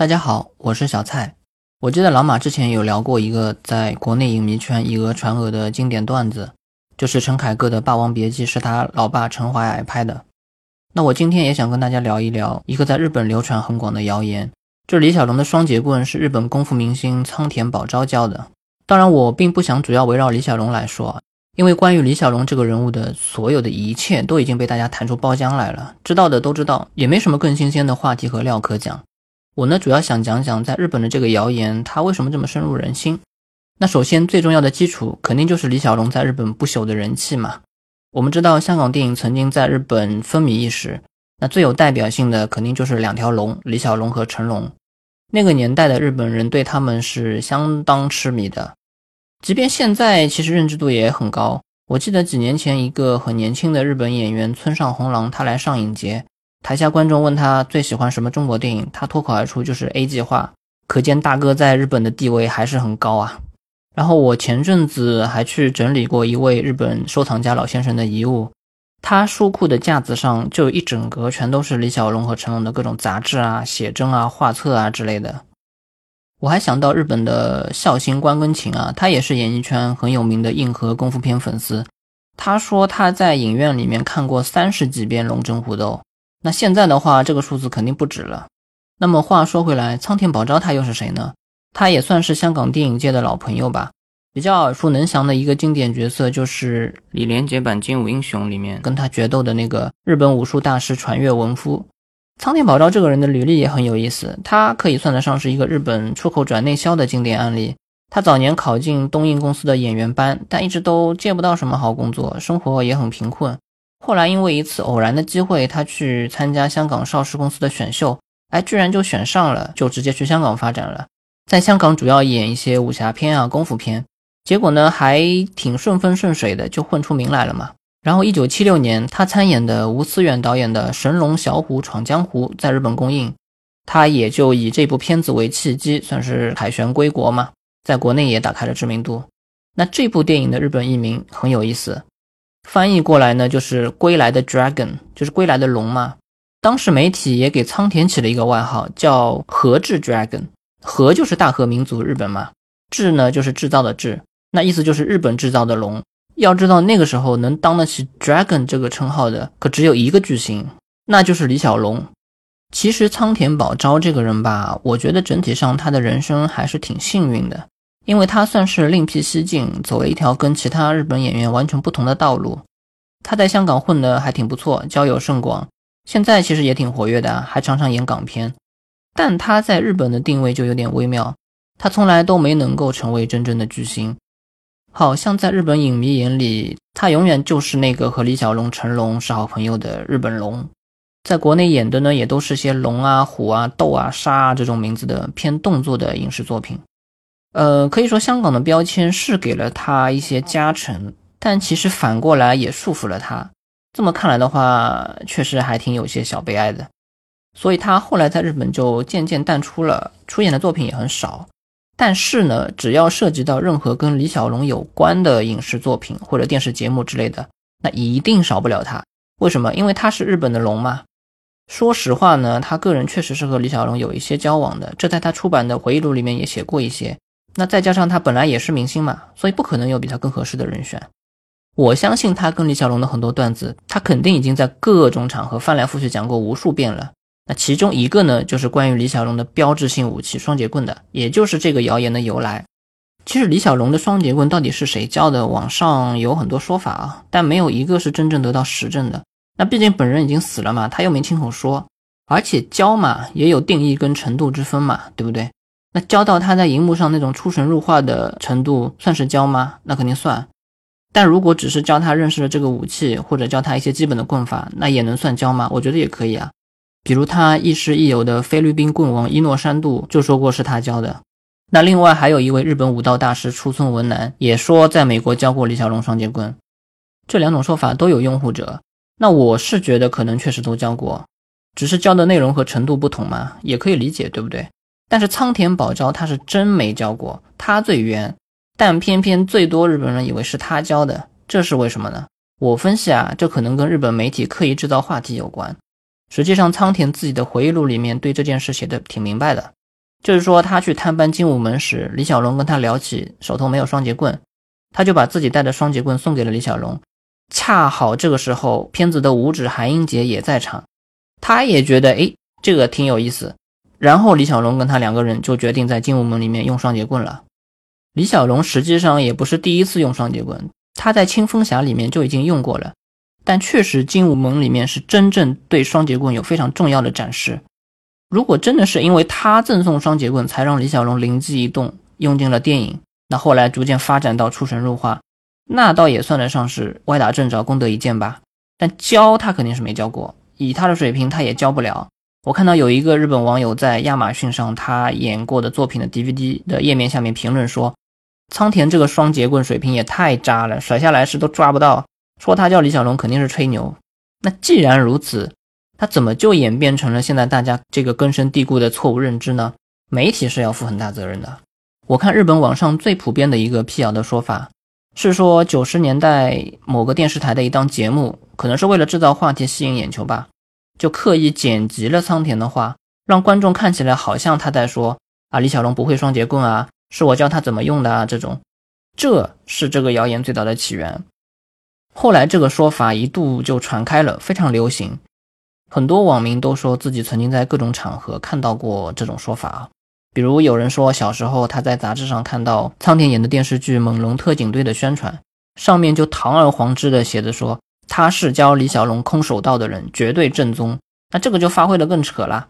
大家好，我是小蔡。我记得老马之前有聊过一个在国内影迷圈以讹传讹的经典段子，就是陈凯歌的《霸王别姬》是他老爸陈怀矮拍的。那我今天也想跟大家聊一聊一个在日本流传很广的谣言，就是李小龙的双节棍是日本功夫明星仓田宝昭教的。当然，我并不想主要围绕李小龙来说，因为关于李小龙这个人物的所有的一切都已经被大家弹出包浆来了，知道的都知道，也没什么更新鲜的话题和料可讲。我呢，主要想讲讲在日本的这个谣言，它为什么这么深入人心？那首先最重要的基础，肯定就是李小龙在日本不朽的人气嘛。我们知道香港电影曾经在日本风靡一时，那最有代表性的肯定就是两条龙，李小龙和成龙。那个年代的日本人对他们是相当痴迷的，即便现在其实认知度也很高。我记得几年前一个很年轻的日本演员村上红郎，他来上影节。台下观众问他最喜欢什么中国电影，他脱口而出就是 A 计划，可见大哥在日本的地位还是很高啊。然后我前阵子还去整理过一位日本收藏家老先生的遗物，他书库的架子上就一整格全都是李小龙和成龙的各种杂志啊、写真啊、画册啊之类的。我还想到日本的孝星关根勤啊，他也是演艺圈很有名的硬核功夫片粉丝，他说他在影院里面看过三十几遍《龙争虎斗》。那现在的话，这个数字肯定不止了。那么话说回来，苍田宝昭他又是谁呢？他也算是香港电影界的老朋友吧。比较耳熟能详的一个经典角色，就是李连杰版《精武英雄》里面跟他决斗的那个日本武术大师传月文夫。苍田宝昭这个人的履历也很有意思，他可以算得上是一个日本出口转内销的经典案例。他早年考进东映公司的演员班，但一直都接不到什么好工作，生活也很贫困。后来因为一次偶然的机会，他去参加香港邵氏公司的选秀，哎，居然就选上了，就直接去香港发展了。在香港主要演一些武侠片啊、功夫片，结果呢还挺顺风顺水的，就混出名来了嘛。然后一九七六年，他参演的吴思远导演的《神龙小虎闯江湖》在日本公映，他也就以这部片子为契机，算是凯旋归国嘛，在国内也打开了知名度。那这部电影的日本译名很有意思。翻译过来呢，就是归来的 dragon，就是归来的龙嘛。当时媒体也给仓田起了一个外号，叫和制 dragon。和就是大和民族日本嘛，制呢就是制造的制，那意思就是日本制造的龙。要知道那个时候能当得起 dragon 这个称号的，可只有一个巨星，那就是李小龙。其实仓田宝昭这个人吧，我觉得整体上他的人生还是挺幸运的。因为他算是另辟蹊径，走了一条跟其他日本演员完全不同的道路。他在香港混得还挺不错，交友甚广，现在其实也挺活跃的，还常常演港片。但他在日本的定位就有点微妙，他从来都没能够成为真正的巨星，好像在日本影迷眼里，他永远就是那个和李小龙、成龙是好朋友的日本龙。在国内演的呢，也都是些龙啊、虎啊、斗啊、杀啊这种名字的偏动作的影视作品。呃，可以说香港的标签是给了他一些加成，但其实反过来也束缚了他。这么看来的话，确实还挺有些小悲哀的。所以他后来在日本就渐渐淡出了，出演的作品也很少。但是呢，只要涉及到任何跟李小龙有关的影视作品或者电视节目之类的，那一定少不了他。为什么？因为他是日本的龙嘛。说实话呢，他个人确实是和李小龙有一些交往的，这在他出版的回忆录里面也写过一些。那再加上他本来也是明星嘛，所以不可能有比他更合适的人选。我相信他跟李小龙的很多段子，他肯定已经在各种场合翻来覆去讲过无数遍了。那其中一个呢，就是关于李小龙的标志性武器双节棍的，也就是这个谣言的由来。其实李小龙的双节棍到底是谁教的？网上有很多说法啊，但没有一个是真正得到实证的。那毕竟本人已经死了嘛，他又没亲口说，而且教嘛也有定义跟程度之分嘛，对不对？那教到他在荧幕上那种出神入化的程度，算是教吗？那肯定算。但如果只是教他认识了这个武器，或者教他一些基本的棍法，那也能算教吗？我觉得也可以啊。比如他亦师亦友的菲律宾棍王伊诺山度就说过是他教的。那另外还有一位日本武道大师出村文男也说在美国教过李小龙双截棍。这两种说法都有拥护者。那我是觉得可能确实都教过，只是教的内容和程度不同嘛，也可以理解，对不对？但是仓田宝昭他是真没教过，他最冤，但偏偏最多日本人以为是他教的，这是为什么呢？我分析啊，这可能跟日本媒体刻意制造话题有关。实际上，仓田自己的回忆录里面对这件事写的挺明白的。就是说他去探班精武门时，李小龙跟他聊起手头没有双节棍，他就把自己带的双节棍送给了李小龙。恰好这个时候，片子的五指韩英杰也在场，他也觉得哎，这个挺有意思。然后李小龙跟他两个人就决定在精武门里面用双节棍了。李小龙实际上也不是第一次用双节棍，他在青风侠里面就已经用过了。但确实，精武门里面是真正对双节棍有非常重要的展示。如果真的是因为他赠送双节棍，才让李小龙灵机一动用进了电影，那后来逐渐发展到出神入化，那倒也算得上是歪打正着、功德一件吧。但教他肯定是没教过，以他的水平，他也教不了。我看到有一个日本网友在亚马逊上他演过的作品的 DVD 的页面下面评论说：“仓田这个双节棍水平也太渣了，甩下来时都抓不到。”说他叫李小龙肯定是吹牛，那既然如此，他怎么就演变成了现在大家这个根深蒂固的错误认知呢？媒体是要负很大责任的。我看日本网上最普遍的一个辟谣的说法是说，九十年代某个电视台的一档节目，可能是为了制造话题吸引眼球吧，就刻意剪辑了仓田的话，让观众看起来好像他在说啊李小龙不会双节棍啊，是我教他怎么用的啊这种，这是这个谣言最早的起源。后来这个说法一度就传开了，非常流行。很多网民都说自己曾经在各种场合看到过这种说法，比如有人说小时候他在杂志上看到苍田演的电视剧《猛龙特警队》的宣传，上面就堂而皇之的写着说他是教李小龙空手道的人，绝对正宗。那这个就发挥的更扯了。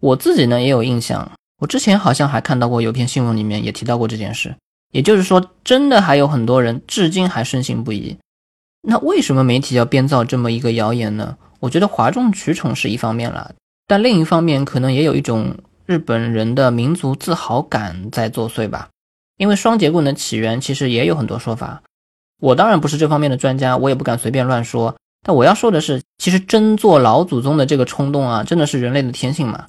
我自己呢也有印象，我之前好像还看到过有篇新闻里面也提到过这件事。也就是说，真的还有很多人至今还深信不疑。那为什么媒体要编造这么一个谣言呢？我觉得哗众取宠是一方面了，但另一方面可能也有一种日本人的民族自豪感在作祟吧。因为双节棍的起源其实也有很多说法，我当然不是这方面的专家，我也不敢随便乱说。但我要说的是，其实争做老祖宗的这个冲动啊，真的是人类的天性嘛。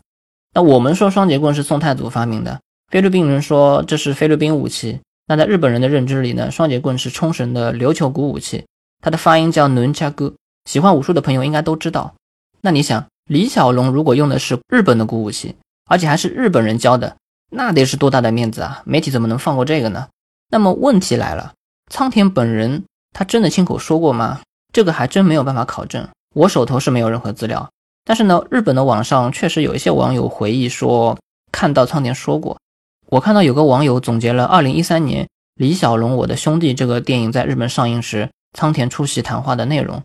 那我们说双节棍是宋太祖发明的，菲律宾人说这是菲律宾武器，那在日本人的认知里呢，双节棍是冲绳的琉球古武器。它的发音叫伦加哥，喜欢武术的朋友应该都知道。那你想，李小龙如果用的是日本的古武器，而且还是日本人教的，那得是多大的面子啊！媒体怎么能放过这个呢？那么问题来了，苍田本人他真的亲口说过吗？这个还真没有办法考证，我手头是没有任何资料。但是呢，日本的网上确实有一些网友回忆说，看到苍田说过。我看到有个网友总结了2013年《李小龙我的兄弟》这个电影在日本上映时。仓田出席谈话的内容，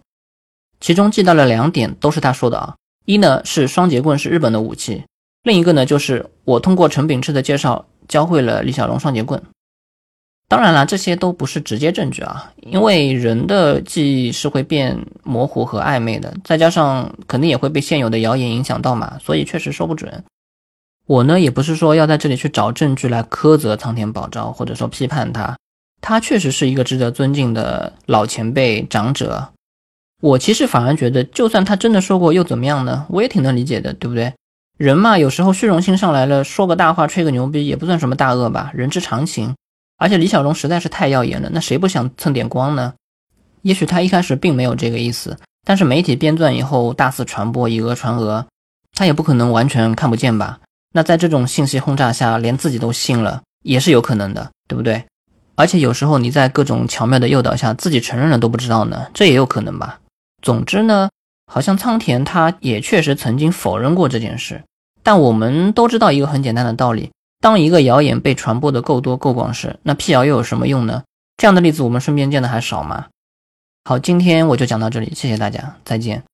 其中记到了两点，都是他说的啊。一呢是双节棍是日本的武器，另一个呢就是我通过陈炳炽的介绍教会了李小龙双节棍。当然了，这些都不是直接证据啊，因为人的记忆是会变模糊和暧昧的，再加上肯定也会被现有的谣言影响到嘛，所以确实说不准。我呢也不是说要在这里去找证据来苛责苍天宝昭，或者说批判他。他确实是一个值得尊敬的老前辈长者，我其实反而觉得，就算他真的说过又怎么样呢？我也挺能理解的，对不对？人嘛，有时候虚荣心上来了，说个大话，吹个牛逼，也不算什么大恶吧，人之常情。而且李小龙实在是太耀眼了，那谁不想蹭点光呢？也许他一开始并没有这个意思，但是媒体编撰以后大肆传播，以讹传讹，他也不可能完全看不见吧？那在这种信息轰炸下，连自己都信了，也是有可能的，对不对？而且有时候你在各种巧妙的诱导下，自己承认了都不知道呢，这也有可能吧。总之呢，好像仓田他也确实曾经否认过这件事。但我们都知道一个很简单的道理：当一个谣言被传播的够多够广时，那辟谣又有什么用呢？这样的例子我们身边见的还少吗？好，今天我就讲到这里，谢谢大家，再见。